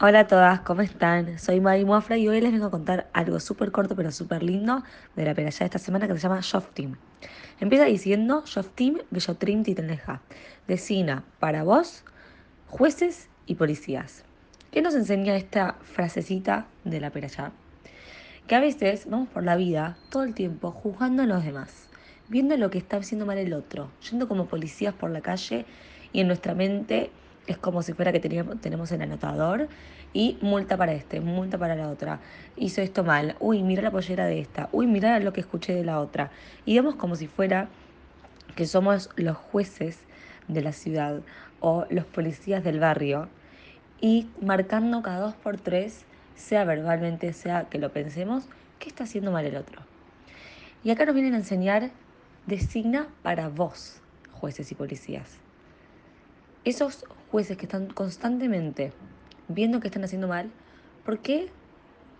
Hola a todas, ¿cómo están? Soy Mari Muafra y hoy les vengo a contar algo súper corto pero súper lindo de la peralla de esta semana que se llama Shoftim. Empieza diciendo Shoftim Bellotrim Titenleja. Decina para vos, jueces y policías. ¿Qué nos enseña esta frasecita de la peralla? Que a veces vamos por la vida todo el tiempo juzgando a los demás, viendo lo que está haciendo mal el otro, yendo como policías por la calle y en nuestra mente es como si fuera que teníamos, tenemos el anotador y multa para este, multa para la otra. Hizo esto mal. Uy, mira la pollera de esta. Uy, mira lo que escuché de la otra. Y vemos como si fuera que somos los jueces de la ciudad o los policías del barrio y marcando cada dos por tres, sea verbalmente, sea que lo pensemos, qué está haciendo mal el otro. Y acá nos vienen a enseñar, designa para vos, jueces y policías. Esos jueces que están constantemente viendo que están haciendo mal, ¿por qué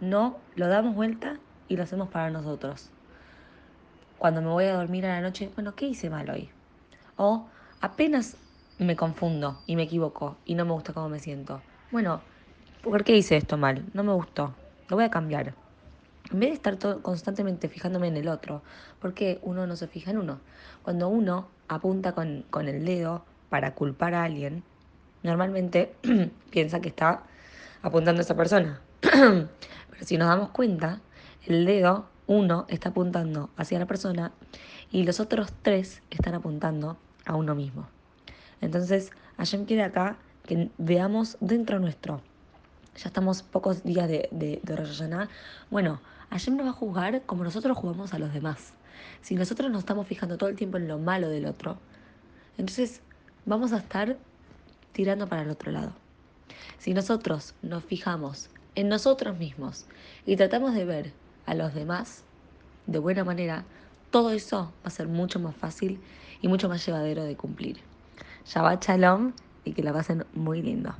no lo damos vuelta y lo hacemos para nosotros? Cuando me voy a dormir a la noche, bueno, ¿qué hice mal hoy? O apenas me confundo y me equivoco y no me gusta cómo me siento. Bueno, ¿por qué hice esto mal? No me gustó. Lo voy a cambiar. En vez de estar todo, constantemente fijándome en el otro, ¿por qué uno no se fija en uno? Cuando uno apunta con, con el dedo para culpar a alguien, normalmente piensa que está apuntando a esa persona. Pero si nos damos cuenta, el dedo, uno, está apuntando hacia la persona y los otros tres están apuntando a uno mismo. Entonces, Hashem quiere acá que veamos dentro nuestro. Ya estamos pocos días de, de, de. Bueno, Hashem nos va a juzgar como nosotros jugamos a los demás. Si nosotros nos estamos fijando todo el tiempo en lo malo del otro, entonces vamos a estar tirando para el otro lado. Si nosotros nos fijamos en nosotros mismos y tratamos de ver a los demás de buena manera, todo eso va a ser mucho más fácil y mucho más llevadero de cumplir. Shabbat Shalom y que la pasen muy lindo.